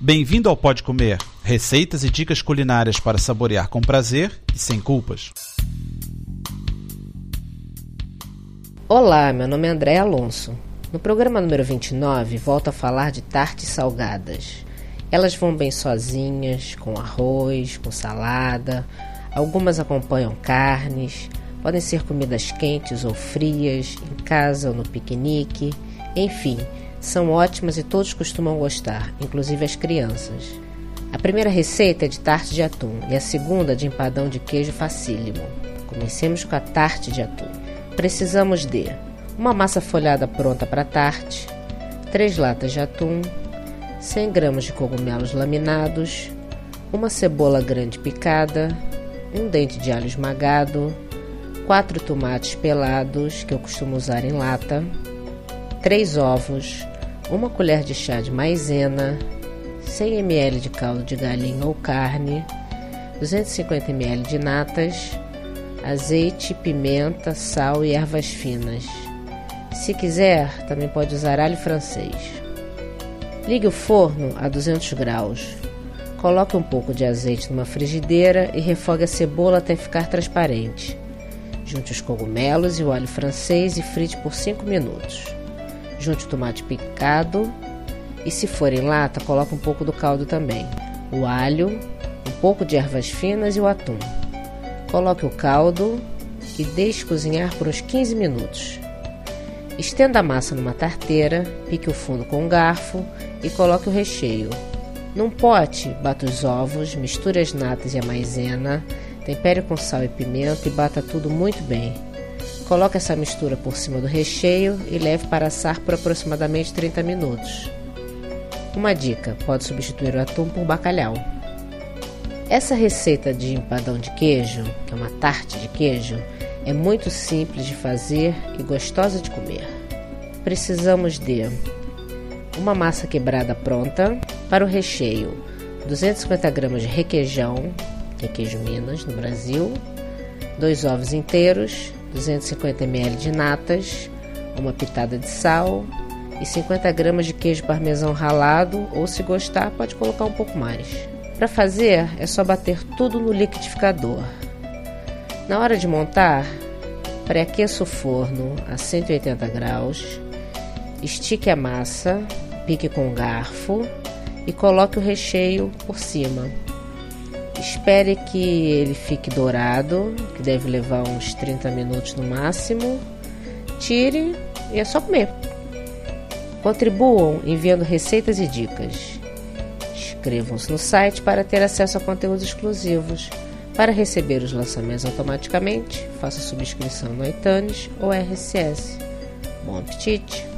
Bem-vindo ao Pode Comer, receitas e dicas culinárias para saborear com prazer e sem culpas. Olá, meu nome é André Alonso. No programa número 29, volto a falar de tartes salgadas. Elas vão bem sozinhas, com arroz, com salada. Algumas acompanham carnes. Podem ser comidas quentes ou frias, em casa ou no piquenique. Enfim, são ótimas e todos costumam gostar, inclusive as crianças. A primeira receita é de tarte de atum e a segunda de empadão de queijo facílimo. Comecemos com a tarte de atum. Precisamos de uma massa folhada pronta para tarte, 3 latas de atum, 100 gramas de cogumelos laminados, uma cebola grande picada, um dente de alho esmagado, 4 tomates pelados, que eu costumo usar em lata, 3 ovos, uma colher de chá de maizena, 100 ml de caldo de galinha ou carne, 250 ml de natas, azeite, pimenta, sal e ervas finas. Se quiser, também pode usar alho francês. Ligue o forno a 200 graus. Coloque um pouco de azeite numa frigideira e refogue a cebola até ficar transparente. Junte os cogumelos e o alho francês e frite por 5 minutos. Junte o tomate picado e, se for em lata, coloque um pouco do caldo também. O alho, um pouco de ervas finas e o atum. Coloque o caldo e deixe cozinhar por uns 15 minutos. Estenda a massa numa tarteira, pique o fundo com um garfo e coloque o recheio. Num pote, bata os ovos, misture as natas e a maizena, tempere com sal e pimenta e bata tudo muito bem. Coloque essa mistura por cima do recheio e leve para assar por aproximadamente 30 minutos. Uma dica: pode substituir o atum por bacalhau. Essa receita de empadão de queijo, que é uma tarte de queijo, é muito simples de fazer e gostosa de comer. Precisamos de uma massa quebrada pronta para o recheio, 250 gramas de requeijão, que é Minas no Brasil, dois ovos inteiros, 250 ml de natas, uma pitada de sal e 50 gramas de queijo parmesão ralado ou se gostar pode colocar um pouco mais. Para fazer é só bater tudo no liquidificador. Na hora de montar, pré-aqueça o forno a 180 graus, estique a massa, pique com um garfo e coloque o recheio por cima. Espere que ele fique dourado, que deve levar uns 30 minutos no máximo. Tire e é só comer. Contribuam enviando receitas e dicas. Inscrevam-se no site para ter acesso a conteúdos exclusivos. Para receber os lançamentos automaticamente, faça subscrição no iTunes ou RSS. Bom apetite!